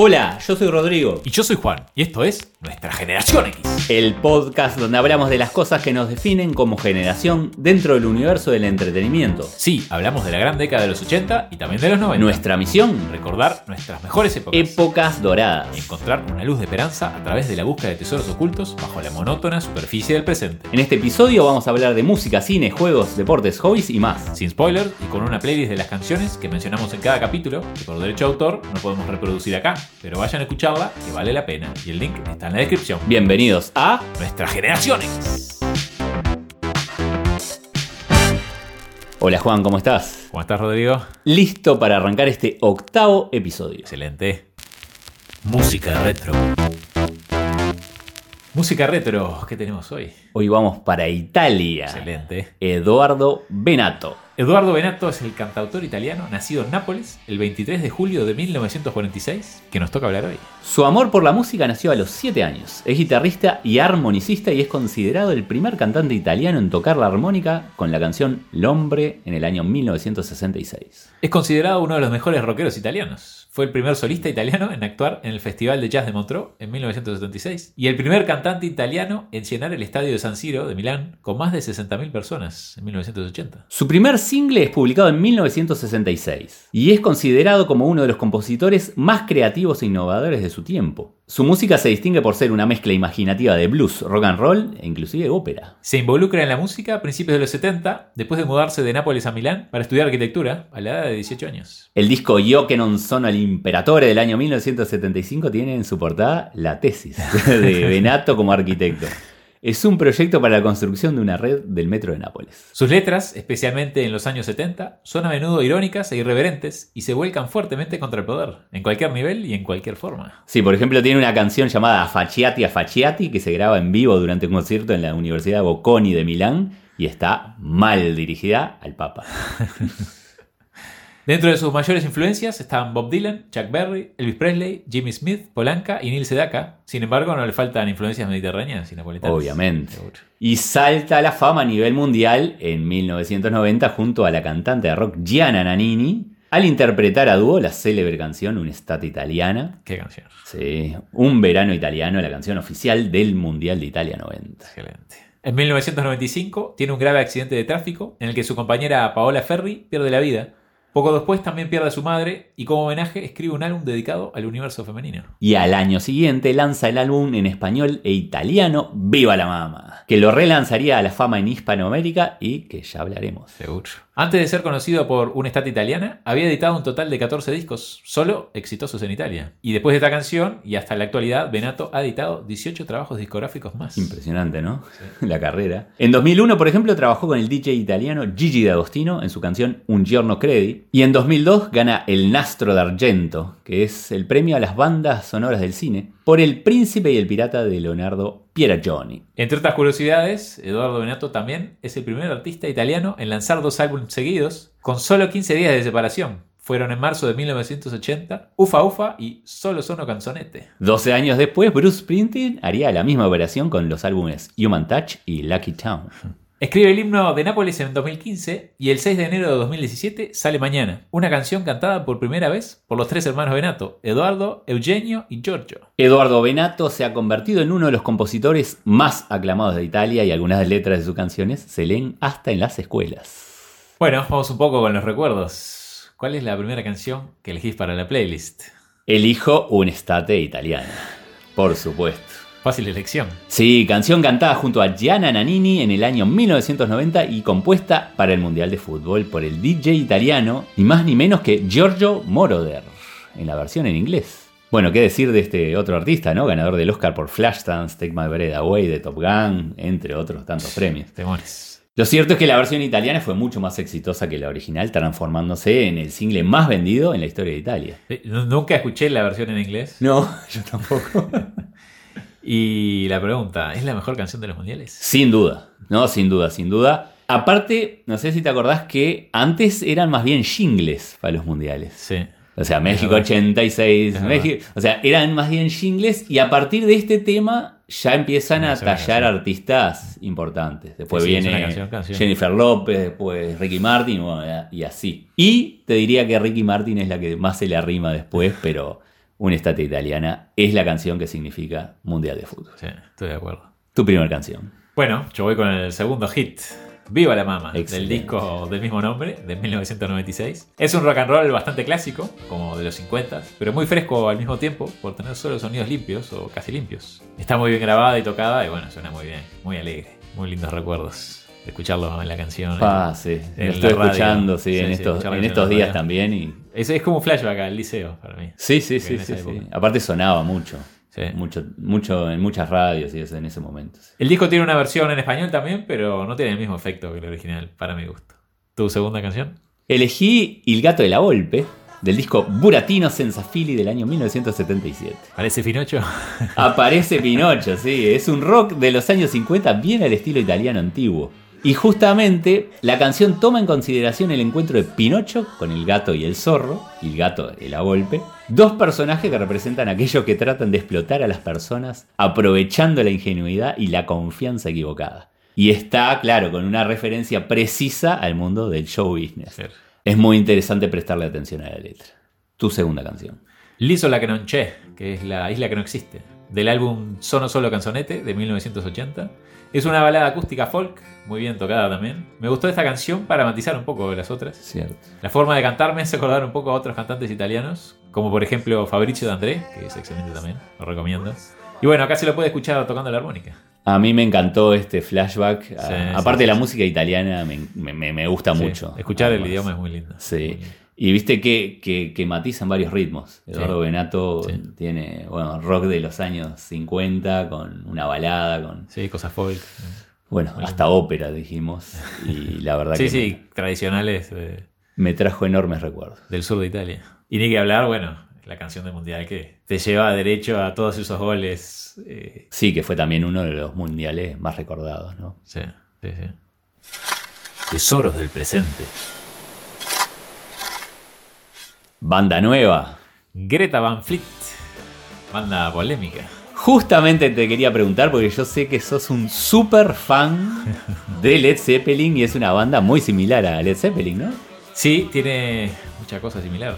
Hola, yo soy Rodrigo. Y yo soy Juan, y esto es Nuestra Generación X. El podcast donde hablamos de las cosas que nos definen como generación dentro del universo del entretenimiento. Sí, hablamos de la gran década de los 80 y también de los 90. Nuestra misión, recordar nuestras mejores épocas. Épocas doradas. Y encontrar una luz de esperanza a través de la búsqueda de tesoros ocultos bajo la monótona superficie del presente. En este episodio vamos a hablar de música, cine, juegos, deportes, hobbies y más. Sin spoilers y con una playlist de las canciones que mencionamos en cada capítulo, que por derecho de autor no podemos reproducir acá, pero vayan a escucharla que vale la pena y el link está en la descripción. Bienvenidos a Nuestra Generación X. Hola Juan, ¿cómo estás? ¿Cómo estás, Rodrigo? Listo para arrancar este octavo episodio. Excelente. Música retro. Música retro, ¿qué tenemos hoy? Hoy vamos para Italia. Excelente. Eduardo Benato. Eduardo Benato es el cantautor italiano nacido en Nápoles el 23 de julio de 1946 que nos toca hablar hoy. Su amor por la música nació a los 7 años. Es guitarrista y armonicista y es considerado el primer cantante italiano en tocar la armónica con la canción L'Hombre en el año 1966. Es considerado uno de los mejores rockeros italianos. Fue el primer solista italiano en actuar en el Festival de Jazz de Montreux en 1976 y el primer cantante italiano en llenar el estadio de San Siro de Milán con más de 60.000 personas en 1980. Su primer single es publicado en 1966 y es considerado como uno de los compositores más creativos e innovadores de su tiempo. Su música se distingue por ser una mezcla imaginativa de blues, rock and roll e inclusive ópera. Se involucra en la música a principios de los 70, después de mudarse de Nápoles a Milán para estudiar arquitectura a la edad de 18 años. El disco Io che non sono l'imperatore del año 1975 tiene en su portada la tesis de Benato como arquitecto es un proyecto para la construcción de una red del metro de Nápoles. Sus letras, especialmente en los años 70, son a menudo irónicas e irreverentes y se vuelcan fuertemente contra el poder, en cualquier nivel y en cualquier forma. Sí, por ejemplo, tiene una canción llamada Affacciati Affacciati que se graba en vivo durante un concierto en la Universidad Bocconi de Milán y está mal dirigida al Papa. Dentro de sus mayores influencias estaban Bob Dylan, Chuck Berry, Elvis Presley, Jimmy Smith, Polanca y Neil Sedaka. Sin embargo, no le faltan influencias mediterráneas y napolitanas. Obviamente. Y salta a la fama a nivel mundial en 1990 junto a la cantante de rock Gianna Nannini al interpretar a dúo la célebre canción Un'estate italiana. ¿Qué canción? Sí, Un verano italiano, la canción oficial del Mundial de Italia 90. Excelente. En 1995 tiene un grave accidente de tráfico en el que su compañera Paola Ferri pierde la vida poco después también pierde a su madre y como homenaje escribe un álbum dedicado al universo femenino. Y al año siguiente lanza el álbum en español e italiano Viva la Mama, que lo relanzaría a la fama en Hispanoamérica y que ya hablaremos. Seguro. Antes de ser conocido por una estat italiana, había editado un total de 14 discos, solo exitosos en Italia. Y después de esta canción, y hasta la actualidad, Benato ha editado 18 trabajos discográficos más. Impresionante, ¿no? La carrera. En 2001, por ejemplo, trabajó con el DJ italiano Gigi D'Agostino en su canción Un giorno credi. Y en 2002 gana el Nastro d'Argento, que es el premio a las bandas sonoras del cine, por El Príncipe y el Pirata de Leonardo Pieraggioni. Entre otras curiosidades, Eduardo Benato también es el primer artista italiano en lanzar dos álbumes seguidos con solo 15 días de separación. Fueron en marzo de 1980, Ufa Ufa y Solo Sono Canzonete. 12 años después, Bruce Springsteen haría la misma operación con los álbumes Human Touch y Lucky Town. Escribe el himno de Nápoles en 2015 y el 6 de enero de 2017 sale Mañana, una canción cantada por primera vez por los tres hermanos Benato, Eduardo, Eugenio y Giorgio. Eduardo Benato se ha convertido en uno de los compositores más aclamados de Italia y algunas letras de sus canciones se leen hasta en las escuelas. Bueno, vamos un poco con los recuerdos. ¿Cuál es la primera canción que elegís para la playlist? Elijo un estate italiano, por supuesto. Fácil elección. Sí, canción cantada junto a Gianna Nannini en el año 1990 y compuesta para el Mundial de Fútbol por el DJ italiano, ni más ni menos que Giorgio Moroder, en la versión en inglés. Bueno, qué decir de este otro artista, ¿no? Ganador del Oscar por Flashdance, Take My Breath Away, de Top Gun, entre otros tantos premios. Temores. Lo cierto es que la versión italiana fue mucho más exitosa que la original, transformándose en el single más vendido en la historia de Italia. Eh, nunca escuché la versión en inglés. No, yo tampoco. Y la pregunta, ¿es la mejor canción de los mundiales? Sin duda, no, sin duda, sin duda. Aparte, no sé si te acordás que antes eran más bien jingles para los mundiales. Sí. O sea, México 86, México, o sea, eran más bien jingles y a partir de este tema ya empiezan a tallar artistas importantes. Después viene Jennifer López, después Ricky Martin y así. Y te diría que Ricky Martin es la que más se le arrima después, pero una estatua italiana es la canción que significa Mundial de Fútbol. Sí, estoy de acuerdo. Tu primera canción. Bueno, yo voy con el segundo hit. Viva la Mama, Excelente. del disco del mismo nombre, de 1996. Es un rock and roll bastante clásico, como de los 50, pero muy fresco al mismo tiempo, por tener solo sonidos limpios o casi limpios. Está muy bien grabada y tocada, y bueno, suena muy bien, muy alegre, muy lindos recuerdos de escucharlo en la canción. Ah, sí. En Lo estoy escuchando, sí, Sí, en sí, estos, en estos días también. Y... Es, es como un flashback al liceo para mí. Sí, sí, sí, sí. Aparte sonaba mucho. Sí. Mucho, mucho en muchas radios y eso en ese momento. sí. El disco tiene una versión en español también, pero no tiene el mismo efecto que el original, para mi gusto. ¿Tu segunda canción? Elegí Il gato de la Volpe, del disco Buratino Senza Fili del año 1977. ¿Parece Pinocho? Aparece Pinocho, sí, es un rock de los años 50 bien al estilo italiano antiguo. Y justamente la canción toma en consideración el encuentro de Pinocho con el gato y el zorro, y el gato y la Volpe, dos personajes que representan aquellos que tratan de explotar a las personas aprovechando la ingenuidad y la confianza equivocada. Y está, claro, con una referencia precisa al mundo del show business. Sí. Es muy interesante prestarle atención a la letra. Tu segunda canción. L'isola che non c'è, que es la isla que no existe, del álbum Sono Solo Canzonete de 1980. Es una balada acústica folk, muy bien tocada también. Me gustó esta canción para matizar un poco de las otras. Cierto. La forma de cantar me hace acordar un poco a otros cantantes italianos, como por ejemplo Fabrizio D'André, que es excelente también, lo recomiendo. Y bueno, acá se lo puede escuchar tocando la armónica. A mí me encantó este flashback. A- Sí, aparte sí, la sí. música italiana me, me- me- me gusta mucho. Escuchar el Además. idioma es muy lindo. Sí. Y viste que, que, que matizan varios ritmos. Eduardo Benato Sí. tiene bueno, rock de los años 50 con una balada, con Sí, cosas folk. bueno, hasta ópera dijimos. Y la verdad Sí, que sí, tradicionales de- me trajo enormes recuerdos. del sur de Italia. Y ni que hablar, bueno, la canción del Mundial que te lleva derecho a todos esos goles. eh, Sí, que fue también uno de los mundiales más recordados, ¿no? sí, sí, sí. Tesoros del presente. Banda nueva. Greta Van Fleet. Banda polémica. Justamente te quería preguntar porque yo sé que sos un super fan de Led Zeppelin y es una banda muy similar a Led Zeppelin, ¿no? Sí, tiene mucha cosa similar.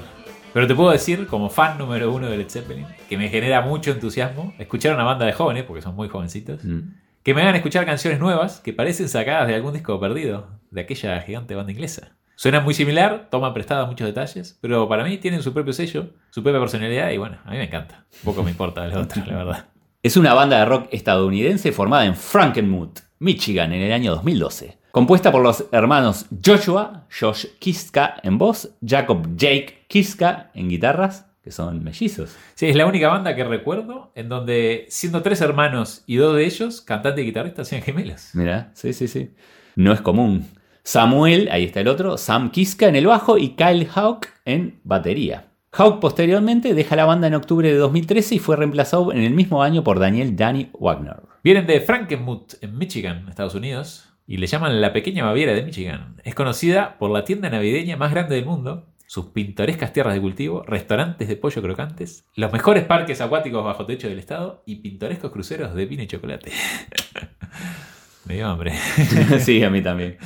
Pero te puedo decir, como fan número uno de Led Zeppelin, que me genera mucho entusiasmo escuchar a una banda de jóvenes, porque son muy jovencitos, Mm. que me hagan escuchar canciones nuevas que parecen sacadas de algún disco perdido, de aquella gigante banda inglesa. Suenan muy similar, toman prestada muchos detalles, pero para mí tienen su propio sello, su propia personalidad y bueno, a mí me encanta. Poco me importa de la otra, la verdad. Es una banda de rock estadounidense formada en Frankenmuth, Michigan, en el año 2012. Compuesta por los hermanos Joshua, Josh Kiska en voz, Jacob Jake Kiska en guitarras, que son mellizos. Sí, es la única banda que recuerdo en donde, siendo tres hermanos y dos de ellos, cantante y guitarrista, sean gemelos. Mira, sí, sí, sí. No es común. Samuel, ahí está el otro, Sam Kiska en el bajo y Kyle Hawk en batería. Hawk posteriormente deja la banda en octubre de 2013 y fue reemplazado en el mismo año por Daniel Danny Wagner. Vienen de Frankenmuth, en Michigan, Estados Unidos, y le llaman la pequeña Baviera de Michigan. Es conocida por la tienda navideña más grande del mundo, sus pintorescas tierras de cultivo, restaurantes de pollo crocantes, los mejores parques acuáticos bajo techo del estado y pintorescos cruceros de vino y chocolate. Me dio hambre. sí, a mí también.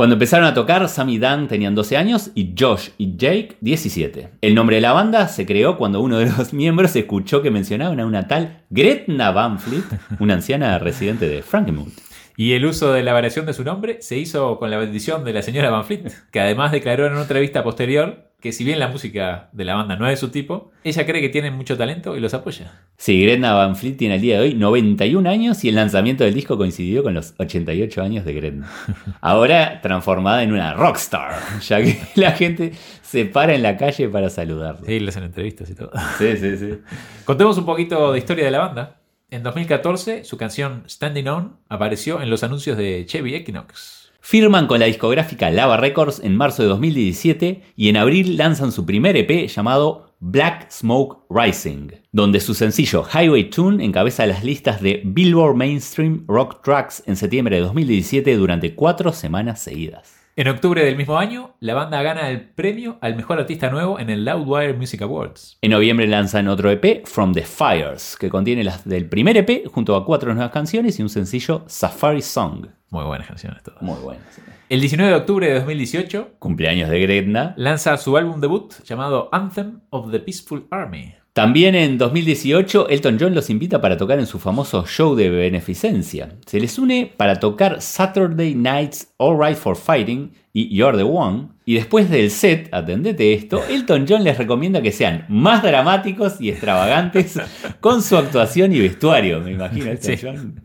Cuando empezaron a tocar, Sam y Dan tenían 12 años y Josh y Jake 17. El nombre de la banda se creó cuando uno de los miembros escuchó que mencionaban a una tal Gretna Van Fleet, una anciana residente de Frankenmuth. Y el uso de la variación de su nombre se hizo con la bendición de la señora Van Fleet, que además declaró en una entrevista posterior que si bien la música de la banda no es de su tipo, ella cree que tienen mucho talento y los apoya. Sí, Gretna Van Fleet tiene al día de hoy 91 años y el lanzamiento del disco coincidió con los 88 años de Gretna. Ahora transformada en una rockstar, ya que la gente se para en la calle para saludarla. Sí, le hacen entrevistas y todo. Sí, sí, sí. Contemos un poquito de historia de la banda. En 2014, su canción Standing On apareció en los anuncios de Chevy Equinox. Firman con la discográfica Lava Records en marzo de 2017 y en abril lanzan su primer EP llamado Black Smoke Rising, donde su sencillo Highway Tune encabeza las listas de Billboard Mainstream Rock Tracks en septiembre de 2017 durante cuatro semanas seguidas. En octubre del mismo año, la banda gana el premio al mejor artista nuevo en el Loudwire Music Awards. En noviembre lanzan otro EP, From the Fires, que contiene las del primer EP junto a cuatro nuevas canciones y un sencillo Safari Song. Muy buenas canciones todas. Muy bueno. sí. El 19 de octubre de 2018, Cumpleaños de Gretna. lanza su álbum debut llamado Anthem of the Peaceful Army. También en 2018, Elton John los invita para tocar en su famoso show de beneficencia. Se les une para tocar Saturday Night's All Right for Fighting y You're the One. Y después del set, atendete esto, Elton John les recomienda que sean más dramáticos y extravagantes con su actuación y vestuario. Me imagino, Elton John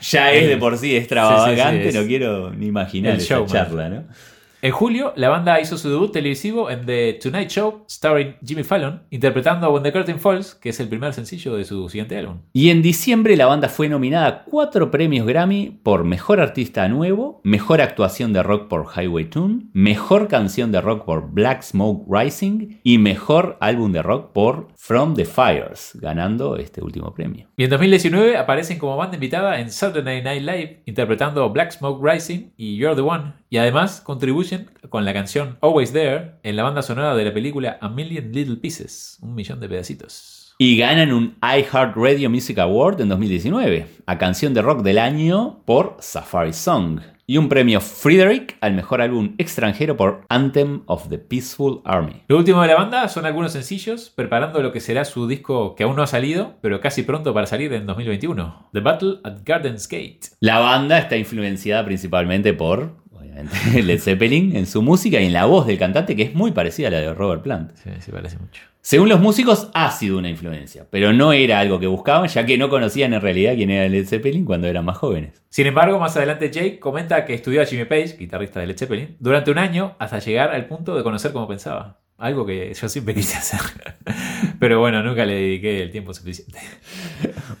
ya es de por sí extravagante, no quiero ni imaginar esa charla, ¿no? En julio, la banda hizo su debut televisivo en The Tonight Show, starring Jimmy Fallon, interpretando When the Curtain Falls, que es el primer sencillo de su siguiente álbum. Y en diciembre, la banda fue nominada a cuatro premios Grammy por Mejor Artista Nuevo, Mejor Actuación de Rock por Highway Tune, Mejor Canción de Rock por Black Smoke Rising y Mejor Álbum de Rock por From the Fires, ganando este último premio. Y en 2019 aparecen como banda invitada en Saturday Night Live, interpretando Black Smoke Rising y You're the One, y además contribuyen con la canción Always There en la banda sonora de la película A Million Little Pieces, un millón de pedacitos. Y ganan un iHeartRadio Music Award en 2019, a canción de rock del año por Safari Song y un premio Frederick al mejor álbum extranjero por Anthem of the Peaceful Army. Lo último de la banda son algunos sencillos, preparando lo que será su disco que aún no ha salido, pero casi pronto para salir en 2021, The Battle at Garden's Gate. La banda está influenciada principalmente por, Led Zeppelin en su música y en la voz del cantante, que es muy parecida a la de Robert Plant. Sí, se parece mucho. Según los músicos, ha sido una influencia, pero no era algo que buscaban, ya que no conocían en realidad quién era Led Zeppelin cuando eran más jóvenes. Sin embargo, más adelante Jake comenta que estudió a Jimmy Page, guitarrista de Led Zeppelin, durante un año hasta llegar al punto de conocer cómo pensaba. Algo que yo siempre quise hacer. Pero bueno, nunca le dediqué el tiempo suficiente.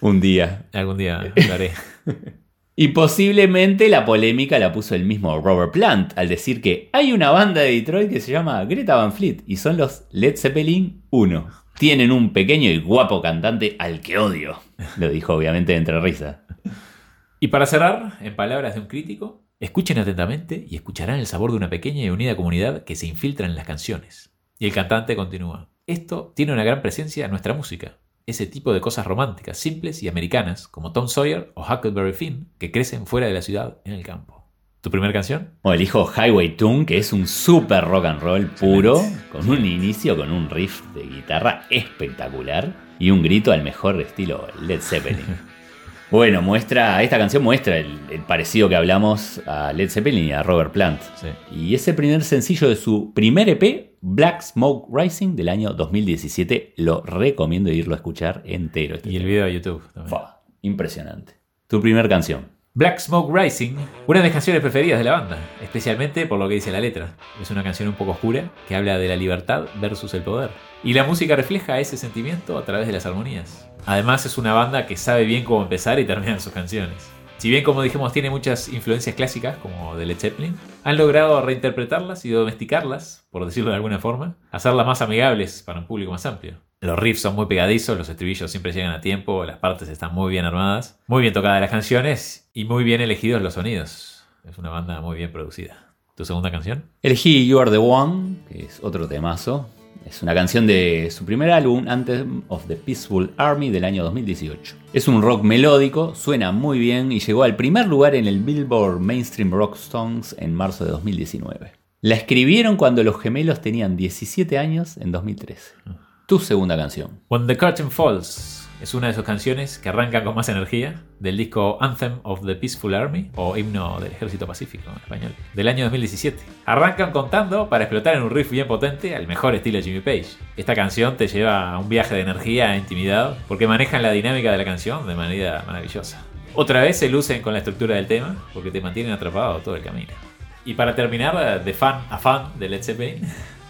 Un día. Algún día lo haré. Y posiblemente la polémica la puso el mismo Robert Plant al decir que hay una banda de Detroit que se llama Greta Van Fleet y son los Led Zeppelin 1. Tienen un pequeño y guapo cantante al que odio. Lo dijo obviamente entre risa. Y para cerrar, en palabras de un crítico, escuchen atentamente y escucharán el sabor de una pequeña y unida comunidad que se infiltra en las canciones. Y el cantante continúa. Esto tiene una gran presencia en nuestra música ese tipo de cosas románticas, simples y americanas, como Tom Sawyer o Huckleberry Finn, que crecen fuera de la ciudad en el campo. ¿Tu primera canción? O elijo Highway Tune, que es un super rock and roll puro, con un inicio con un riff de guitarra espectacular y un grito al mejor estilo Led Zeppelin. Bueno, muestra, esta canción muestra el, parecido que hablamos a Led Zeppelin y a Robert Plant. Y ese primer sencillo de su primer EP, Black Smoke Rising, del año 2017, lo recomiendo irlo a escuchar entero. Este y el video de YouTube también. impresionante. Tu primer canción. Black Smoke Rising, una de mis canciones preferidas de la banda, especialmente por lo que dice la letra. Es una canción un poco oscura que habla de la libertad versus el poder. Y la música refleja ese sentimiento a través de las armonías. Además es una banda que sabe bien cómo empezar y terminar sus canciones. Si bien como dijimos tiene muchas influencias clásicas como de Led Zeppelin, han logrado reinterpretarlas y domesticarlas, por decirlo de alguna forma, hacerlas más amigables para un público más amplio. Los riffs son muy pegadizos, los estribillos siempre llegan a tiempo, las partes están muy bien armadas, muy bien tocadas las canciones y muy bien elegidos los sonidos. Es una banda muy bien producida. ¿Tu segunda canción? Elegí You Are the One, que es otro temazo, es una canción de su primer álbum, Anthem of the Peaceful Army, del año 2018. Es un rock melódico, suena muy bien y llegó al primer lugar en el Billboard Mainstream Rock Songs en marzo de 2019. La escribieron cuando los gemelos tenían 17 años en 2013. Tu segunda canción. When the Curtain Falls es una de sus canciones que arrancan con más energía del disco Anthem of the Peaceful Army o Himno del Ejército Pacífico en español del año 2017. Arrancan contando para explotar en un riff bien potente al mejor estilo Jimmy Page. Esta canción te lleva a un viaje de energía e intimidad porque manejan la dinámica de la canción de manera maravillosa. Otra vez se lucen con la estructura del tema porque te mantienen atrapado todo el camino. Y para terminar, de fan a fan de Led Zeppelin,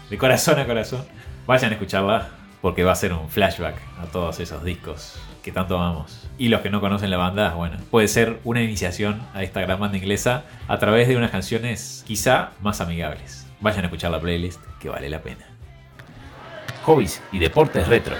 de corazón a corazón, vayan a escucharla porque va a ser un flashback a todos esos discos que tanto amamos. Y los que no conocen la banda, bueno, puede ser una iniciación a esta gran banda inglesa a través de unas canciones quizá más amigables. Vayan a escuchar la playlist que vale la pena. Hobbies y deportes retro.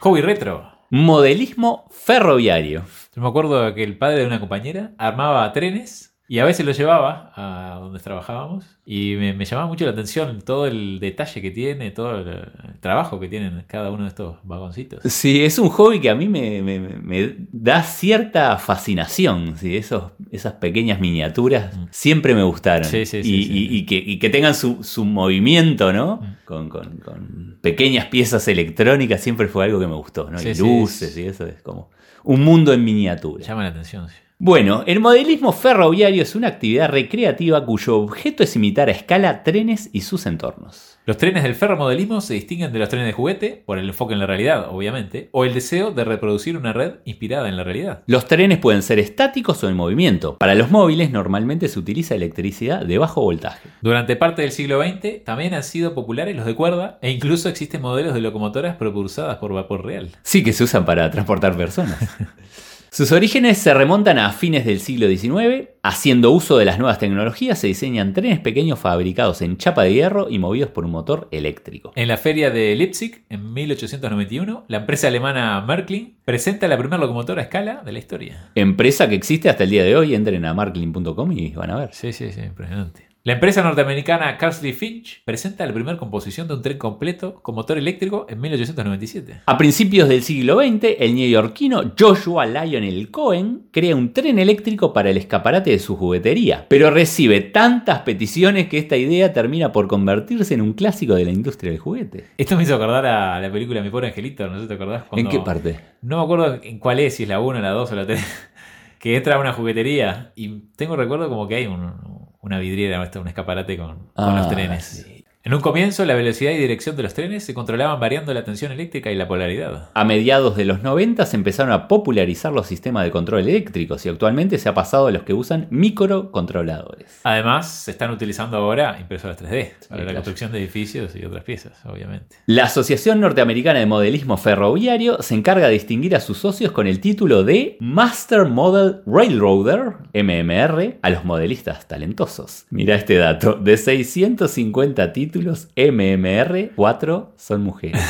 Hobby retro. Modelismo ferroviario. Yo me acuerdo que el padre de una compañera armaba trenes Y a veces lo llevaba a donde trabajábamos y me, me llamaba mucho la atención todo el detalle que tiene, todo el, trabajo que tienen cada uno de estos vagoncitos. Sí, es un hobby que a mí me, me- me da cierta fascinación. ¿sí? Esos, esas pequeñas miniaturas Mm. siempre me gustaron. Sí, sí, sí, y, y- y que, y que tengan su, su movimiento, ¿no? Mm. Con, con- con pequeñas piezas electrónicas siempre fue algo que me gustó, ¿no? Y luces es- y eso es como un mundo en miniatura. Llama la atención. sí. Bueno, el modelismo ferroviario es una actividad recreativa cuyo objeto es imitar a escala trenes y sus entornos. Los trenes del ferromodelismo se distinguen de los trenes de juguete por el enfoque en la realidad, obviamente, o el deseo de reproducir una red inspirada en la realidad. Los trenes pueden ser estáticos o en movimiento. Para los móviles normalmente se utiliza electricidad de bajo voltaje. Durante parte del siglo XX también han sido populares los de cuerda e incluso existen modelos de locomotoras propulsadas por vapor real. Sí que se usan para transportar personas. Sus orígenes se remontan a fines del siglo XIX. Haciendo uso de las nuevas tecnologías se diseñan trenes pequeños fabricados en chapa de hierro y movidos por un motor eléctrico. En la feria de Leipzig, en 1891, la empresa alemana Märklin presenta la primera locomotora a escala de la historia. Empresa que existe hasta el día de hoy. Entren a marklin.com y van a ver. Sí, sí, sí, impresionante. La empresa norteamericana Carsley Finch presenta la primera composición de un tren completo con motor eléctrico en 1897. A principios del siglo XX, el neoyorquino Joshua Lionel Cohen crea un tren eléctrico para el escaparate de su juguetería, pero recibe tantas peticiones que esta idea termina por convertirse en un clásico de la industria del juguete. Esto me hizo acordar a la película Mi pobre angelito, no sé si te acordás. ¿En Cuando- qué parte? No me acuerdo en cuál es, si es la 1, la 2 o la 3. Que entra a una juguetería y tengo recuerdo como que hay un- una vidriera, un escaparate con, con Ah, los trenes. sí. En un comienzo, la velocidad y dirección de los trenes se controlaban variando la tensión eléctrica y la polaridad. A mediados de los 90 se empezaron a popularizar los sistemas de control eléctricos y actualmente se ha pasado a los que usan microcontroladores. Además, se están utilizando ahora impresoras 3D para la claro. construcción de edificios y otras piezas, obviamente. La Asociación Norteamericana de Modelismo Ferroviario se encarga de distinguir a sus socios con el título de Master Model Railroader, MMR, a los modelistas talentosos. Mira este dato, de 650 títulos, MMR, 4 son mujeres.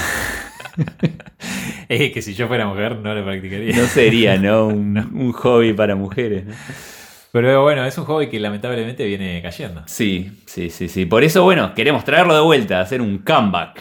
Es que si yo fuera mujer no lo practicaría. No sería, ¿no? Un, un hobby para mujeres, ¿no? Pero bueno, es un hobby que lamentablemente viene cayendo. Sí, sí, sí, sí. Por eso, bueno, queremos traerlo de vuelta, hacer un comeback.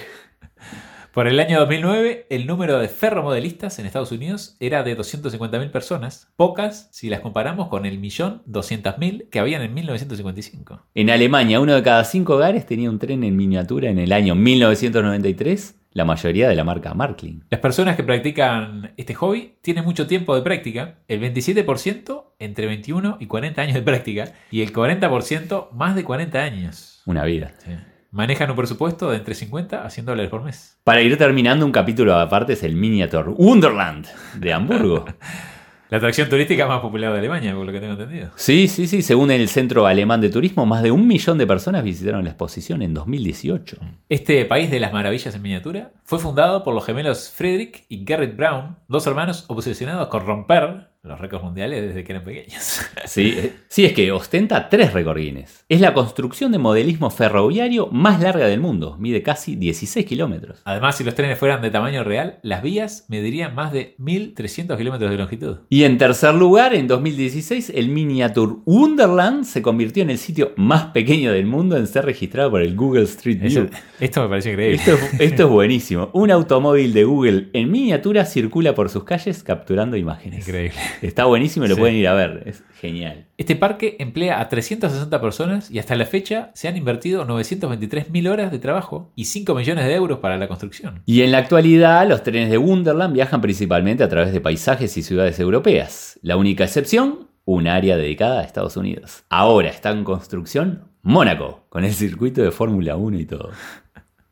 Por el año 2009, el número de ferromodelistas en Estados Unidos era de 250.000 personas, pocas si las comparamos con el millón 200.000 que habían en 1955. En Alemania, uno de cada cinco hogares tenía un tren en miniatura en el año 1993, la mayoría de la marca Marklin. Las personas que practican este hobby tienen mucho tiempo de práctica, el 27% entre 21 y 40 años de práctica y el 40% más de 40 años. Una vida. Sí. Manejan un presupuesto de entre 50 a 100 dólares por mes. Para ir terminando, un capítulo aparte es el Miniature Wonderland de Hamburgo. La atracción turística más popular de Alemania, por lo que tengo entendido. Sí, sí, sí. Según el Centro Alemán de Turismo, más de un millón de personas visitaron la exposición en 2018. Este país de las maravillas en miniatura fue fundado por los gemelos Friedrich y Gerrit Braun, dos hermanos obsesionados con romper los récords mundiales desde que eran pequeños. Sí, eh, sí, es que ostenta tres récord Guinness. Es la construcción de modelismo ferroviario más larga del mundo. Mide casi 16 kilómetros. Además, si los trenes fueran de tamaño real, las vías medirían más de 1.300 kilómetros de longitud. Y en tercer lugar, en 2016, el Miniature Wonderland se convirtió en el sitio más pequeño del mundo en ser registrado por el Google Street View. Eso- esto me pareció increíble. Esto, es- esto es buenísimo. Un automóvil de Google en miniatura circula por sus calles capturando imágenes. Increíble. Está buenísimo y lo Sí. pueden ir a ver. Es genial. Este parque emplea a 360 personas y hasta la fecha se han invertido 923.000 horas de trabajo y 5 millones de euros para la construcción. Y en la actualidad, los trenes de Wonderland viajan principalmente a través de paisajes y ciudades europeas. La única excepción, un área dedicada a Estados Unidos. Ahora está en construcción Mónaco, con el circuito de Fórmula 1 y todo.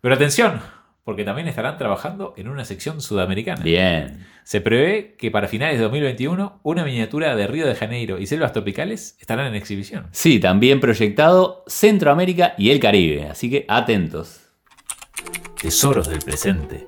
Pero atención, porque también estarán trabajando en una sección sudamericana. Bien. Se prevé que para finales de 2021 una miniatura de Río de Janeiro y selvas tropicales estarán en exhibición. Sí, también proyectado Centroamérica y el Caribe, así que atentos. Tesoros del presente.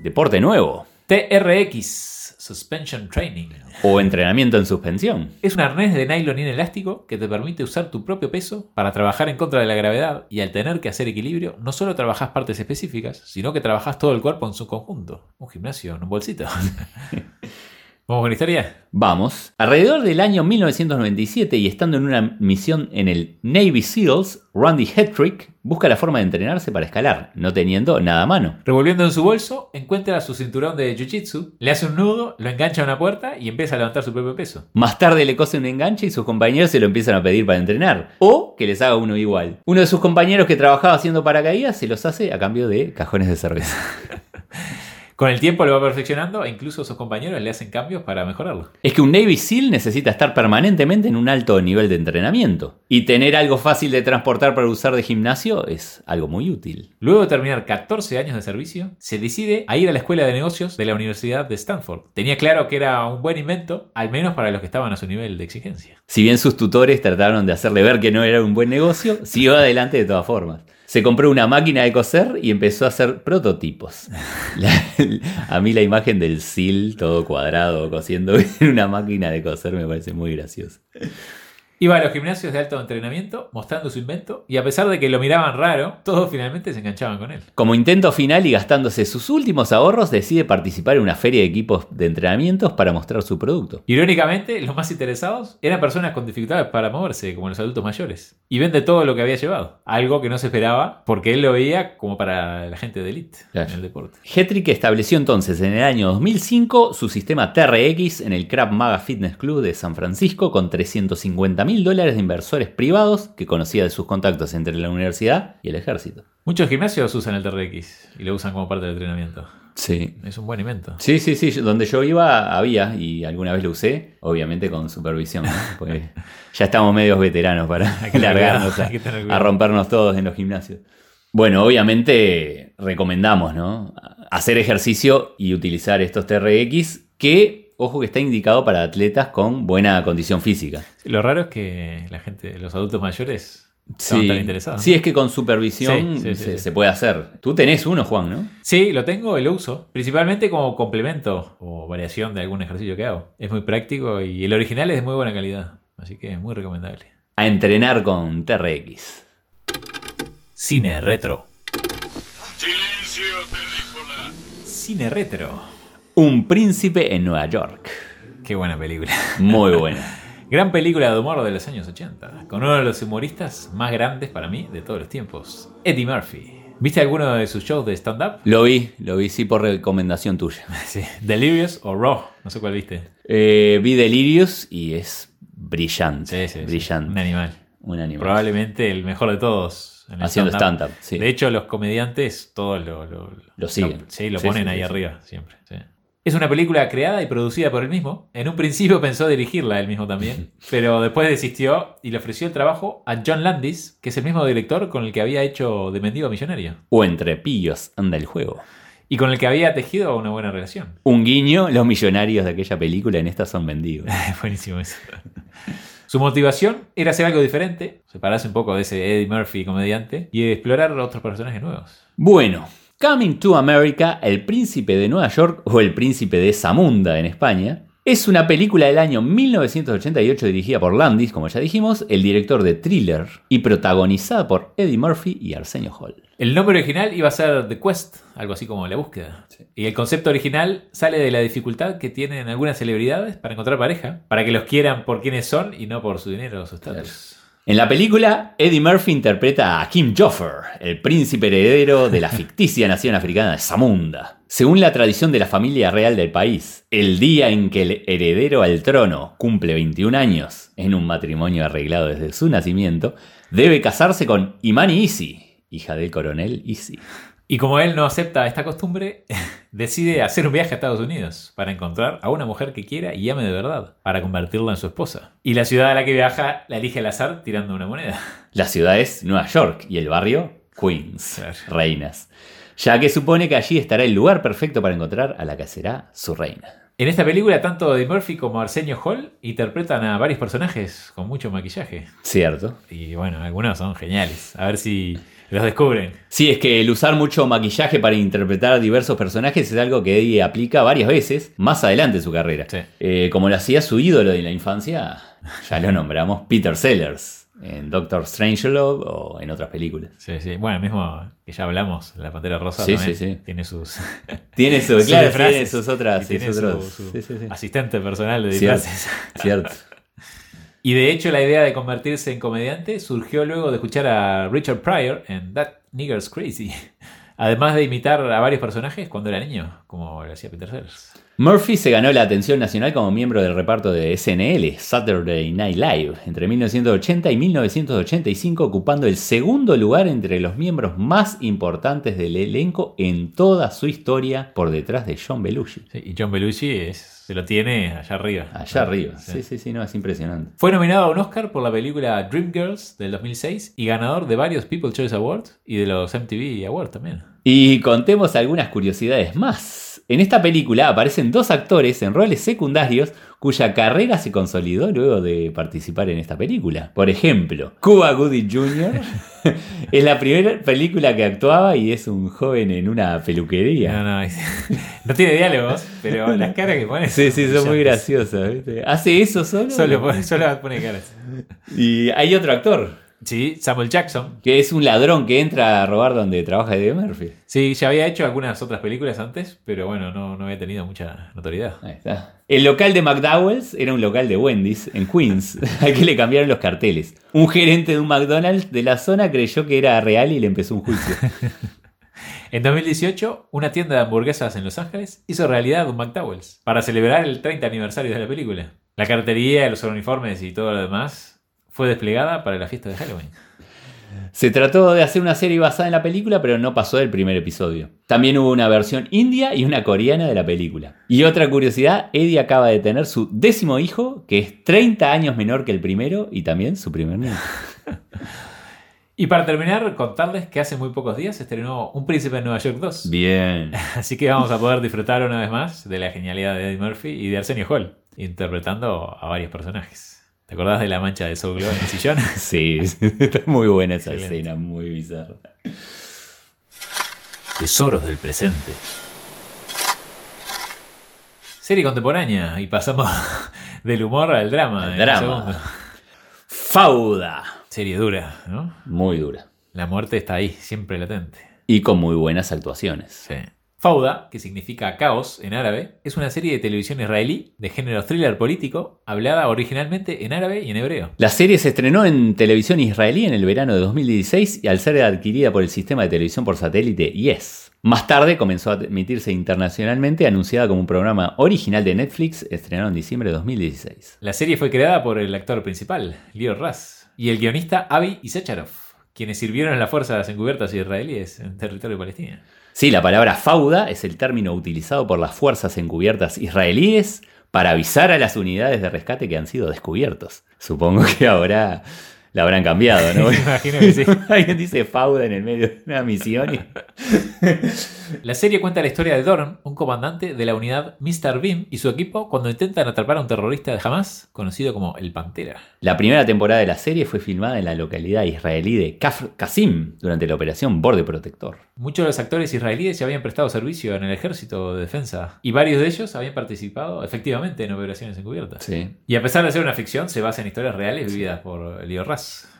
Deporte nuevo TRX, Suspension Training. o entrenamiento en suspensión. Es un arnés de nylon inelástico que te permite usar tu propio peso para trabajar en contra de la gravedad y al tener que hacer equilibrio, no solo trabajas partes específicas, sino que trabajas todo el cuerpo en su conjunto. Un gimnasio en un bolsito. ¿Vamos con la historia? Vamos. Alrededor del año 1997 y estando en una misión en el Navy SEALs, Randy Hetrick busca la forma de entrenarse para escalar, no teniendo nada a mano. Revolviendo en su bolso, encuentra su cinturón de jiu-jitsu, le hace un nudo, lo engancha a una puerta y empieza a levantar su propio peso. Más tarde le cose un enganche y sus compañeros se lo empiezan a pedir para entrenar. O que les haga uno igual. Uno de sus compañeros que trabajaba haciendo paracaídas se los hace a cambio de cajones de cerveza. Con el tiempo lo va perfeccionando e incluso sus compañeros le hacen cambios para mejorarlo. Es que un Navy SEAL necesita estar permanentemente en un alto nivel de entrenamiento. Y tener algo fácil de transportar para usar de gimnasio es algo muy útil. Luego de terminar 14 años de servicio, se decide a ir a la escuela de negocios de la Universidad de Stanford. Tenía claro que era un buen invento, al menos para los que estaban a su nivel de exigencia. Si bien sus tutores trataron de hacerle ver que no era un buen negocio, siguió adelante de todas formas. Se compró una máquina de coser y empezó a hacer prototipos. La- a mí la imagen del SEAL todo cuadrado cosiendo en una máquina de coser me parece muy graciosa. Iba a los gimnasios de alto entrenamiento mostrando su invento y a pesar de que lo miraban raro, todos finalmente se enganchaban con él. Como intento final y gastándose sus últimos ahorros, decide participar en una feria de equipos de entrenamientos para mostrar su producto. Irónicamente, los más interesados eran personas con dificultades para moverse, como los adultos mayores, y vende todo lo que había llevado, algo que no se esperaba porque él lo veía como para la gente de élite Claro. en el deporte. Hetrick estableció entonces en el año 2005 su sistema TRX en el Krav Maga Fitness Club de San Francisco con 350 mil dólares de inversores privados que conocía de sus contactos entre la universidad y el ejército. Muchos gimnasios usan el TRX y lo usan como parte del entrenamiento. Sí. Es un buen invento. Sí, sí, sí. Donde yo iba había y alguna vez lo usé, obviamente con supervisión, ¿no? Porque ya estamos medios veteranos para largarnos a, a rompernos todos en los gimnasios. Bueno, obviamente recomendamos, ¿no? Hacer ejercicio y utilizar estos TRX que, ojo, que está indicado para atletas con buena condición física. Lo raro es que la gente, los adultos mayores, Sí, tan interesados. sí, es que con supervisión Sí, sí, sí, se, sí. se puede hacer. Tú tenés uno, Juan, ¿no? Sí, lo tengo y lo uso. Principalmente como complemento o variación de algún ejercicio que hago. Es muy práctico y el original es de muy buena calidad. Así que es muy recomendable. A entrenar con TRX. Cine retro. Silencio, película. Cine retro. Un príncipe en Nueva York. Qué buena película. Muy buena. Gran película de humor de los años 80, con uno de los humoristas más grandes para mí de todos los tiempos, Eddie Murphy. ¿Viste alguno de sus shows de stand-up? Lo vi, lo vi, sí, por recomendación tuya. Sí. Delirious o Raw, no sé cuál viste. Eh, vi Delirious y es brillante. Sí, sí, brillante. Un animal. Un animal. Probablemente el mejor de todos. en el Haciendo stand-up, sí. De hecho, los comediantes todos lo, lo, Lo siguen. sí, lo ponen ahí arriba, siempre. Es una película creada y producida por él mismo. En un principio pensó dirigirla él mismo también, pero después desistió y le ofreció el trabajo a John Landis, que es el mismo director con el que había hecho De Mendigo a Millonario O entre pillos anda el juego. y con el que había tejido una buena relación. Un guiño, los millonarios de aquella película en esta son vendidos. Buenísimo eso. Su motivación era hacer algo diferente, separarse un poco de ese Eddie Murphy comediante y explorar otros personajes nuevos. Bueno, Coming to America, El Príncipe de Nueva York o El Príncipe de Zamunda en España, es una película del año 1988 dirigida por Landis, como ya dijimos, el director de Thriller, y protagonizada por Eddie Murphy y Arsenio Hall. El nombre original iba a ser The Quest, algo así como la búsqueda. Y el concepto original sale de la dificultad que tienen algunas celebridades para encontrar pareja, para que los quieran por quienes son y no por su dinero o su estatus. En la película, Eddie Murphy interpreta a Kim Joffer, el príncipe heredero de la ficticia nación africana de Zamunda. Según la tradición de la familia real del país, el día en que el heredero al trono cumple 21 años, en un matrimonio arreglado desde su nacimiento, debe casarse con Imani Isi, hija del coronel Isi. Y como él no acepta esta costumbre, decide hacer un viaje a Estados Unidos para encontrar a una mujer que quiera y ame de verdad, para convertirla en su esposa. Y la ciudad a la que viaja la elige al azar tirando una moneda. La ciudad es Nueva York y el barrio Queens, Claro. reinas, ya que supone que allí estará el lugar perfecto para encontrar a la que será su reina. En esta película, tanto Eddie Murphy como Arsenio Hall interpretan a varios personajes con mucho maquillaje. ¿Cierto? Y bueno, algunos son geniales. A ver si los descubren. Sí, es que el usar mucho maquillaje para interpretar diversos personajes es algo que Eddie aplica varias veces más adelante en su carrera. Sí. Eh, como lo hacía su ídolo de la infancia, ya lo nombramos, Peter Sellers. en Doctor Strangelove o en otras películas. Sí, sí. Bueno, mismo que ya hablamos, la Pantera Rosa Sí, también sí, sí. tiene sus, Tiene su, sus claro, tiene sus otras. tiene sus su- otros- su sí, sí, sí. asistente personal de Cierto, disfraces. cierto. Y de hecho la idea de convertirse en comediante surgió luego de escuchar a Richard Pryor en That Nigger's Crazy. Además de imitar a varios personajes cuando era niño, como lo hacía Peter Sellers. Murphy se ganó la atención nacional como miembro del reparto de SNL, Saturday Night Live, entre 1980 y 1985, ocupando el segundo lugar entre los miembros más importantes del elenco en toda su historia, por detrás de John Belushi. Sí, y John Belushi es, se lo tiene allá arriba. Allá arriba. Sí. Sí, sí, sí, no, es impresionante. Fue nominado a un Oscar por la película Dreamgirls del 2006 y ganador de varios People's Choice Awards y de los MTV Awards también. Y contemos algunas curiosidades más. En esta película aparecen dos actores en roles secundarios cuya carrera se consolidó luego de participar en esta película. Por ejemplo, Cuba Gooding Jr. es la primera película que actuaba y es un joven en una peluquería. No, no, es- no tiene diálogos, pero las caras que pone. Sí, sí, son muy graciosas. ¿viste? ¿Hace eso solo? Solo pone caras. Y hay otro actor, Sí, Samuel Jackson. que es un ladrón que entra a robar donde trabaja Eddie Murphy. Sí, ya había hecho algunas otras películas antes, pero bueno, no, no había tenido mucha notoriedad. Ahí está. El local de McDowell's era un local de Wendy's en Queens, al que le cambiaron los carteles. Un gerente de un McDonald's de la zona creyó que era real y le empezó un juicio. En 2018, una tienda de hamburguesas en Los Ángeles hizo realidad un McDowell's para celebrar el 30 aniversario de la película. La cartería, los uniformes y todo lo demás fue desplegada para la fiesta de Halloween. Se trató de hacer una serie basada en la película, pero no pasó del primer episodio. También hubo una versión india y una coreana de la película. Y otra curiosidad, Eddie acaba de tener su décimo hijo, que es 30 años menor que el primero y también su primer nieto. Y para terminar, contarles que hace muy pocos días se estrenó Un Príncipe en Nueva York 2. Bien. Así que vamos a poder disfrutar una vez más de la genialidad de Eddie Murphy y de Arsenio Hall, interpretando a varios personajes. ¿Te acordás de la mancha de Soul Glow en el sillón? Sí, está muy buena esa Excelente. escena, muy bizarra. Tesoros del presente. Serie contemporánea y pasamos del humor al drama. Un drama. Fauda. Serie dura, ¿no? Muy dura. La muerte está ahí, siempre latente. Y con muy buenas actuaciones. Sí. Fauda, que significa caos en árabe, es una serie de televisión israelí de género thriller político, hablada originalmente en árabe y en hebreo. La serie se estrenó en televisión israelí en el verano de 2016 y al ser adquirida por el sistema de televisión por satélite Yes. Más tarde comenzó a emitirse internacionalmente, anunciada como un programa original de Netflix, estrenado en diciembre de 2016. La serie fue creada por el actor principal, Leo Raz, y el guionista Avi Isecharov, quienes sirvieron en las fuerzas encubiertas israelíes en territorio palestino. Sí, la palabra fauda es el término utilizado por las fuerzas encubiertas israelíes para avisar a las unidades de rescate que han sido descubiertos. Supongo que ahora la habrán cambiado, ¿no? Imagino que sí. Alguien dice fauda en el medio de una misión y... La serie cuenta la historia de Dorn, un comandante de la unidad Mr. Beam y su equipo cuando intentan atrapar a un terrorista de Hamas, conocido como el Pantera. La primera temporada de la serie fue filmada en la localidad israelí de Kafr Qasim durante la operación Borde Protector. Muchos de los actores israelíes ya habían prestado servicio en el ejército de defensa y varios de ellos habían participado efectivamente en operaciones encubiertas. Sí. Y a pesar de ser una ficción, se basa en historias reales vividas por Leo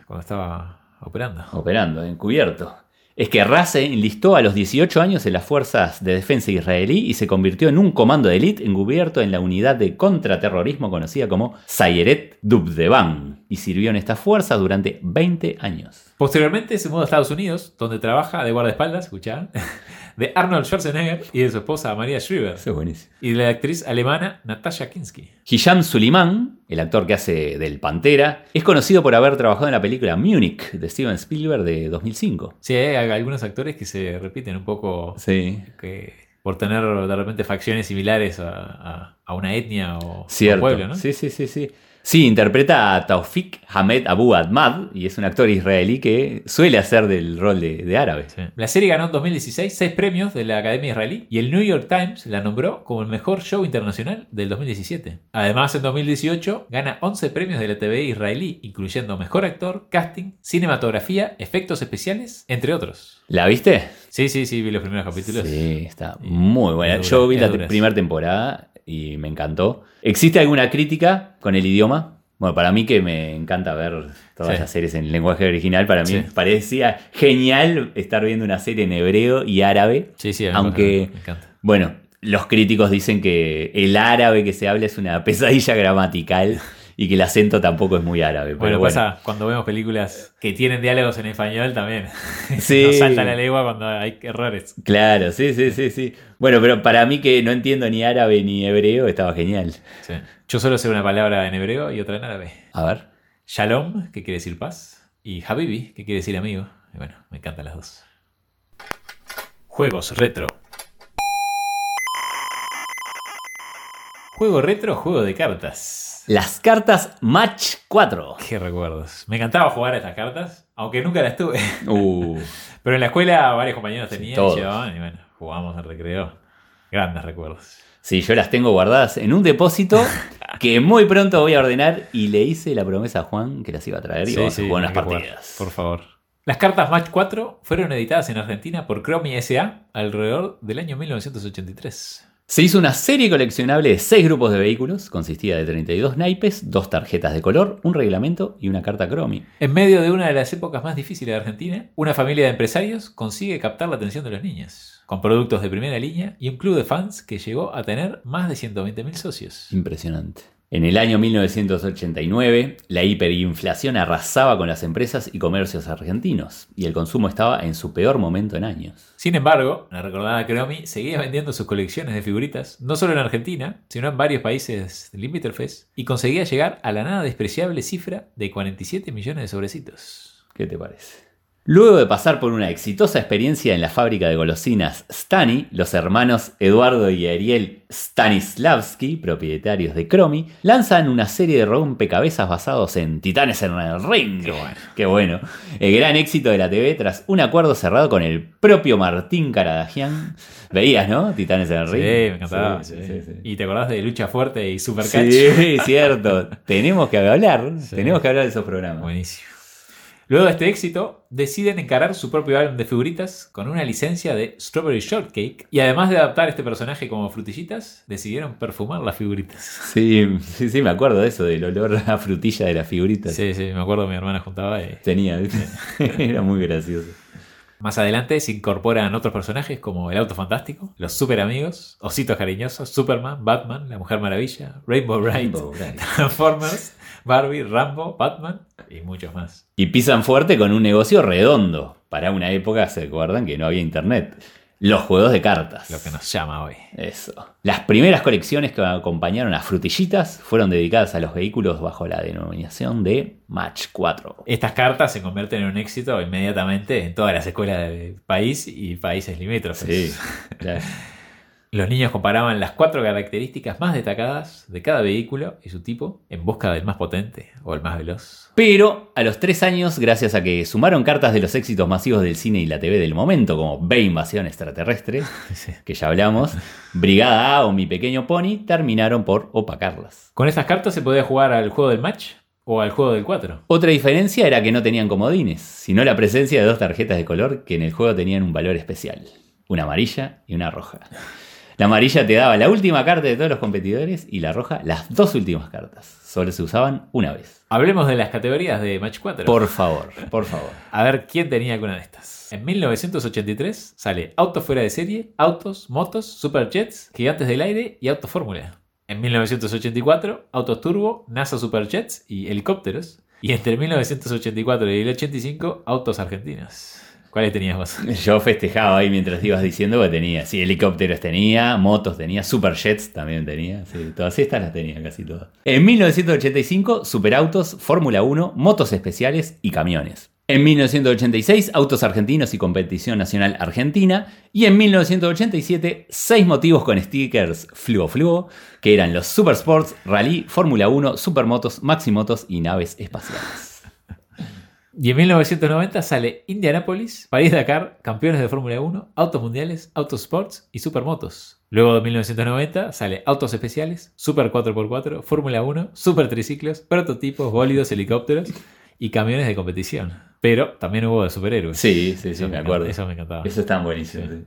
Cuando estaba operando. Operando, encubierto. Es que Race enlistó a los 18 años en las fuerzas de defensa israelí y se convirtió en un comando de élite encubierto en la unidad de contraterrorismo conocida como Sayeret Dubdeban y sirvió en esta fuerza durante 20 años. Posteriormente se mudó a Estados Unidos, donde trabaja de guardaespaldas, escuchaban, de Arnold Schwarzenegger y de su esposa María Shriver, Eso es buenísimo. y de la actriz alemana Natasha Kinski. Hisham Suleiman, el actor que hace del Pantera, es conocido por haber trabajado en la película Munich de Steven Spielberg de 2005. Sí, hay algunos actores que se repiten un poco Sí. que por tener de repente facciones similares a, a- a una etnia o, o Cierto. pueblo, ¿no? Sí, sí, sí, sí. Sí, interpreta a Taufik Hamed Abu Ahmad y es un actor israelí que suele hacer del rol de, de árabe. Sí. La serie ganó en 2016 seis premios de la Academia Israelí y el New York Times la nombró como el mejor show internacional del 2017. Además, en 2018 gana 11 premios de la TV israelí, incluyendo mejor actor, casting, cinematografía, efectos especiales, entre otros. ¿La viste? Sí, sí, sí, vi los primeros capítulos. Sí, está muy buena. Yo vi la primera temporada y me encantó. ¿Existe alguna crítica con el idioma? Bueno, para mí que me encanta ver todas Sí. las series en lenguaje original, para mí Sí. parecía genial estar viendo una serie en hebreo y árabe. Sí, sí, Aunque, me encanta. bueno, los críticos dicen que el árabe que se habla es una pesadilla gramatical y que el acento tampoco es muy árabe. Bueno, Pero bueno, pasa cuando vemos películas que tienen diálogos en español también. Sí. Nos salta la lengua cuando hay errores. claro, sí, sí, sí, sí. Bueno, pero para mí que no entiendo ni árabe ni hebreo, estaba genial. Sí. Yo solo sé una palabra en hebreo y otra en árabe. A ver. Shalom, que quiere decir paz, y Habibi, que quiere decir amigo. Y bueno, me encantan las dos. Juegos retro. Juego retro, juego de cartas. Las cartas Match 4. Qué recuerdos. Me encantaba jugar a estas cartas, aunque nunca las tuve. Uh, Pero en la escuela varios compañeros tenían todos. y llevaban, y bueno, jugábamos en recreo. Grandes recuerdos. sí, yo las tengo guardadas en un depósito que muy pronto voy a ordenar y le hice la promesa a Juan que las iba a traer y vamos a jugar unas jugar, partidas. por favor. Las cartas Match 4 fueron editadas en Argentina por Cromi SA alrededor del año 1983. Se hizo una serie coleccionable de 6 grupos de vehículos, consistía de 32 naipes, dos tarjetas de color, un reglamento y una carta Cromi. En medio de una de las épocas más difíciles de Argentina, una familia de empresarios consigue captar la atención de los niños, con productos de primera línea y un club de fans que llegó a tener más de 120.000 socios. Impresionante. En el año 1989, la hiperinflación arrasaba con las empresas y comercios argentinos, y el consumo estaba en su peor momento en años. Sin embargo, la recordada Cromi seguía vendiendo sus colecciones de figuritas, no solo en Argentina, sino en varios países del Limítrofes, y conseguía llegar a la nada despreciable cifra de 47 millones de sobrecitos. ¿Qué te parece? Luego de pasar por una exitosa experiencia en la fábrica de golosinas Stani, los hermanos Eduardo y Ariel Stanislavski, propietarios de Cromi, lanzan una serie de rompecabezas basados en Titanes en el Ring. Qué bueno. Qué bueno. El gran éxito de la TV tras un acuerdo cerrado con el propio Martín Caradagian. Veías, ¿no? Titanes en el Sí, Ring. me encantaba. Sí, sí. sí, sí. ¿Y te acordás de Lucha Fuerte y Supercatch? Sí, cierto. Tenemos que hablar. Tenemos que hablar de esos programas. Buenísimo. Luego de este éxito, deciden encarar su propio álbum de figuritas con una licencia de Strawberry Shortcake y además de adaptar este personaje como frutillitas, decidieron perfumar las figuritas. Sí, sí, sí, me acuerdo de eso, del olor a frutilla de las figuritas. Sí, sí, me acuerdo mi hermana juntaba y... Tenía. Era muy gracioso. Más adelante se incorporan otros personajes como el Auto Fantástico, los Super Amigos, Ositos Cariñosos, Superman, Batman, la Mujer Maravilla, Rainbow Bright, Rainbow Bright. Transformers, Barbie, Rambo, Batman y muchos más. Y pisan fuerte con un negocio redondo. Para una época, se acuerdan que no había internet. Los juegos de cartas. Lo que nos llama hoy. Eso. Las primeras colecciones que acompañaron a Frutillitas fueron dedicadas a los vehículos bajo la denominación de Match 4. Estas cartas se convierten en un éxito inmediatamente en todas las escuelas del país y países limítrofes. Sí, claro. Los niños comparaban las cuatro características más destacadas de cada vehículo y su tipo en busca del más potente o el más veloz. Pero a los tres años, gracias a que sumaron cartas de los éxitos masivos del cine y la TV del momento, como B Invasión Extraterrestre, que ya hablamos, Brigada A o Mi Pequeño Pony, terminaron por opacarlas. Con estas cartas se podía jugar al juego del match o al juego del 4. Otra diferencia era que no tenían comodines, sino la presencia de dos tarjetas de color que en el juego tenían un valor especial, una amarilla y una roja. La amarilla te daba la última carta de todos los competidores y la roja las dos últimas cartas. Solo se usaban una vez. Hablemos de las categorías de Match 4. Por favor, por favor. A ver quién tenía alguna de estas. En 1983 sale Autos fuera de serie, Autos, Motos, Superjets, Gigantes del Aire y Autos Fórmula. En 1984, Autos Turbo, NASA Superjets y Helicópteros. Y entre 1984 y el 85, Autos Argentinos. ¿Cuáles tenías vos? Yo festejaba ahí mientras ibas diciendo que tenía. Sí, helicópteros tenía, motos tenía, superjets también tenía. Sí, todas estas las tenía casi todas. En 1985, superautos, Fórmula 1, motos especiales y camiones. En 1986, autos argentinos y competición nacional argentina. Y en 1987, seis motivos con stickers fluo fluo, que eran los Supersports, Rally, Fórmula 1, Supermotos, Maximotos y naves espaciales. Y en 1990 sale Indianapolis, París-Dakar, campeones de Fórmula 1, autos mundiales, autos sports y supermotos. Luego de 1990 sale autos especiales, Super 4x4, Fórmula 1, Super triciclos, prototipos, bólidos, helicópteros y camiones de competición. Pero también hubo de superhéroes. Sí, sí, sí, Eso me acuerdo. Eso me encantaba. Eso están buenísimos. sí.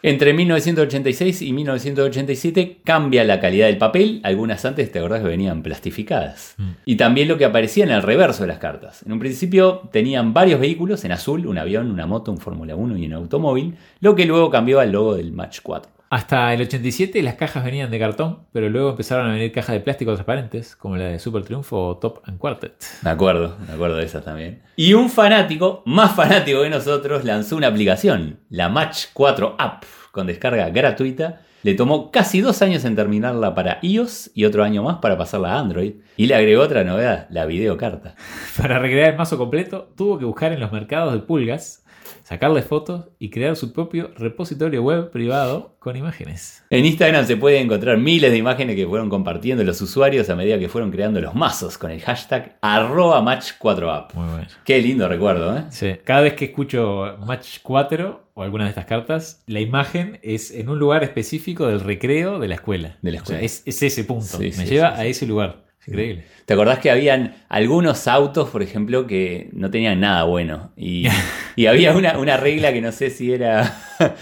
Entre 1986 y 1987 cambia la calidad del papel, algunas antes te acordás que venían plastificadas. Mm. Y también lo que aparecía en el reverso de las cartas. En un principio tenían varios vehículos en azul, un avión, una moto, un Fórmula 1 y un automóvil, lo que luego cambió al logo del Match 4. Hasta el 87 las cajas venían de cartón, pero luego empezaron a venir cajas de plástico transparentes, como la de Super Triunfo o Top and Quartet. Me acuerdo, me acuerdo de esas también. Y un fanático, más fanático que nosotros, lanzó una aplicación, la Match 4 App, con descarga gratuita. Le tomó casi dos años en terminarla para iOS y otro año más para pasarla a Android. Y le agregó otra novedad, la videocarta. Para recrear el mazo completo, tuvo que buscar en los mercados de pulgas, sacarle fotos y crear su propio repositorio web privado con imágenes. En Instagram se pueden encontrar miles de imágenes que fueron compartiendo los usuarios a medida que fueron creando los mazos con el hashtag arroba match4app. Muy bueno. Qué lindo recuerdo, ¿eh? Sí. Cada vez que escucho Match 4 o alguna de estas cartas, la imagen es en un lugar específico del recreo de la escuela. De la O sea, escuela. es, es ese punto. Sí, Me sí, lleva sí, a ese lugar. Increíble. ¿Te acordás que habían algunos autos, por ejemplo, que no tenían nada bueno? Y, y había una, una regla que no sé si era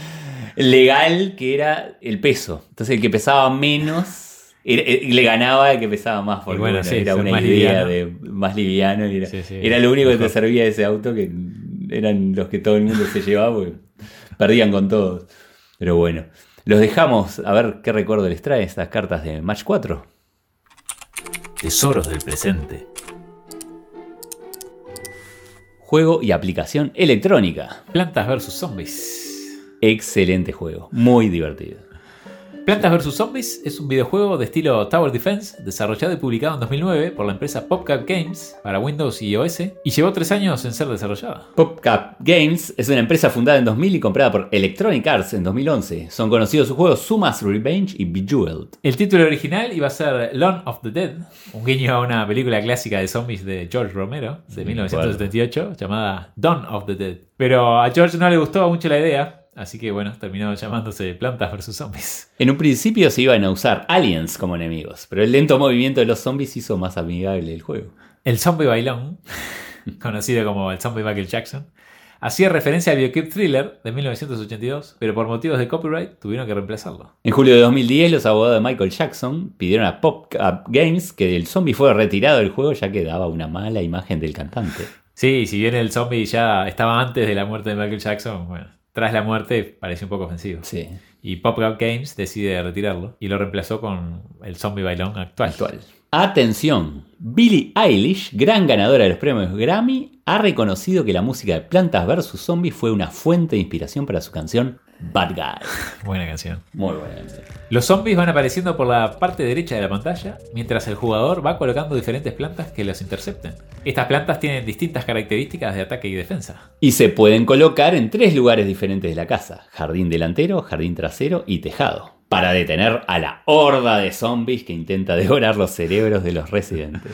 legal, que era el peso. Entonces el que pesaba menos eh, le ganaba al que pesaba más. Porque bueno, bueno, sí, era una idea liviano. de más liviano. y era, Sí, sí, era lo único que te servía ese auto, que eran los que todo el mundo se llevaba, porque perdían con todos. Pero bueno, los dejamos a ver qué recuerdo les trae estas cartas de Match 4. Tesoros del presente. Juego y aplicación electrónica. Plantas vs Zombies. Excelente juego, muy divertido. Plantas vs Zombies es un videojuego de estilo Tower Defense desarrollado y publicado en 2009 por la empresa PopCap Games para Windows y iOS y llevó tres años en ser desarrollada. PopCap Games es una empresa fundada en 2000 y comprada por Electronic Arts en 2011. Son conocidos sus juegos Suma's Revenge y Bejeweled. El título original iba a ser Lawn of the Dead, un guiño a una película clásica de zombies de George Romero de Sí, 1978 llamada Dawn of the Dead. Pero a George no le gustó mucho la idea, así que bueno, terminó llamándose Plantas vs Zombies. En un principio se iban a usar aliens como enemigos, pero el lento movimiento de los zombies hizo más amigable el juego. El zombie bailón, conocido como el zombie Michael Jackson, hacía referencia al videoclip Thriller de 1982, pero por motivos de copyright tuvieron que reemplazarlo. En julio de 2010, los abogados de Michael Jackson pidieron a PopCap Games que el zombie fuera retirado del juego ya que daba una mala imagen del cantante. Sí, si bien el zombie ya estaba antes de la muerte de Michael Jackson, bueno, tras la muerte pareció un poco ofensivo. Sí, Y PopCap Games decide retirarlo y lo reemplazó con el zombie bailón actual. actual. Atención, Billie Eilish, gran ganadora de los premios Grammy, ha reconocido que la música de Plantas vs. Zombies fue una fuente de inspiración para su canción Bad Guy. Buena canción. Muy buena canción. Los zombies van apareciendo por la parte derecha de la pantalla, mientras el jugador va colocando diferentes plantas que los intercepten. Estas plantas tienen distintas características de ataque y defensa. Y se pueden colocar en tres lugares diferentes de la casa: jardín delantero, jardín trasero y tejado. Para detener a la horda de zombies que intenta devorar los cerebros de los residentes.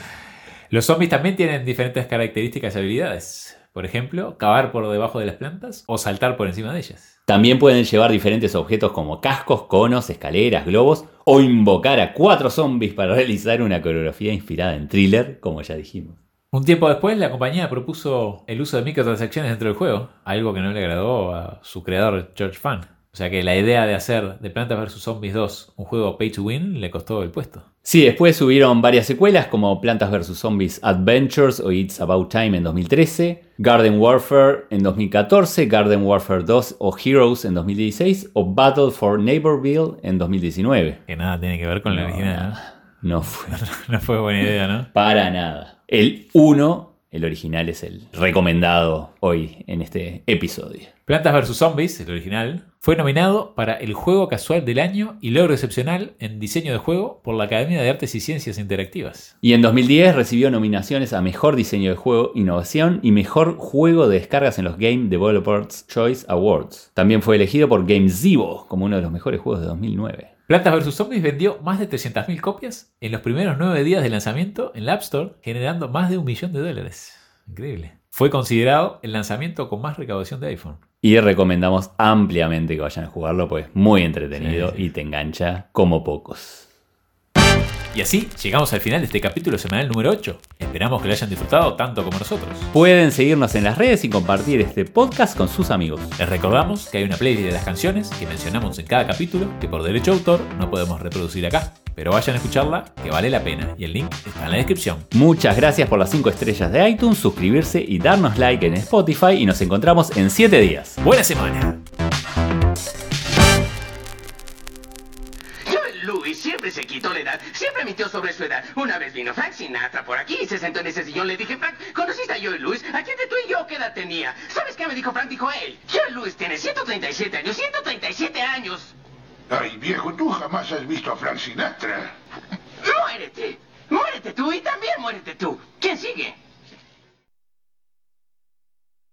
Los zombies también tienen diferentes características y habilidades. Por ejemplo, cavar por debajo de las plantas o saltar por encima de ellas. También pueden llevar diferentes objetos como cascos, conos, escaleras, globos o invocar a cuatro zombies para realizar una coreografía inspirada en thriller, como ya dijimos. Un tiempo después, la compañía propuso el uso de microtransacciones dentro del juego, algo que no le agradó a su creador George Fan. O sea que la idea de hacer de Plantas vs. Zombies 2 un juego pay to win le costó el puesto. Sí, después subieron varias secuelas como Plantas vs. Zombies Adventures o It's About Time en 2013, Garden Warfare en 2014, Garden Warfare 2 o Heroes en 2016 o Battle for Neighborville en 2019. Que nada tiene que ver con la original. No fue ¿no? No fue buena idea, ¿no? para nada. El 1, el original, es el recomendado hoy en este episodio. Plantas vs. Zombies, el original, fue nominado para el juego casual del año y logro excepcional en diseño de juego por la Academia de Artes y Ciencias Interactivas. Y en 2010 recibió nominaciones a Mejor Diseño de Juego, Innovación y Mejor Juego de Descargas en los Game Developers Choice Awards. También fue elegido por GameZivo como uno de los mejores juegos de 2009. Plantas vs. Zombies vendió más de 300.000 copias en los primeros nueve días de lanzamiento en la App Store, generando más de un millón de dólares. Increíble. Fue considerado el lanzamiento con más recaudación de iPhone. Y recomendamos ampliamente que vayan a jugarlo, pues es muy entretenido Sí, sí. y te engancha como pocos. Y así llegamos al final de este capítulo semanal número 8. Esperamos que lo hayan disfrutado tanto como nosotros. Pueden seguirnos en las redes y compartir este podcast con sus amigos. Les recordamos que hay una playlist de las canciones que mencionamos en cada capítulo que por derecho de autor no podemos reproducir acá. Pero vayan a escucharla, que vale la pena, y el link está en la descripción. Muchas gracias por las 5 estrellas de iTunes, suscribirse y darnos like en Spotify y nos encontramos en 7 días. ¡Buena semana! Se quitó la edad, siempre mintió sobre su edad. Una vez vino Frank Sinatra por aquí y se sentó en ese sillón. Le dije, Frank, ¿conociste a Joel Louis? Aquí entre tú y yo, ¿qué edad tenía? ¿Sabes qué me dijo Frank? Dijo él. Joel Louis tiene 137 años, 137 años. Ay, viejo, tú jamás has visto a Frank Sinatra. Muérete. Muérete tú y también muérete tú. ¿Quién sigue?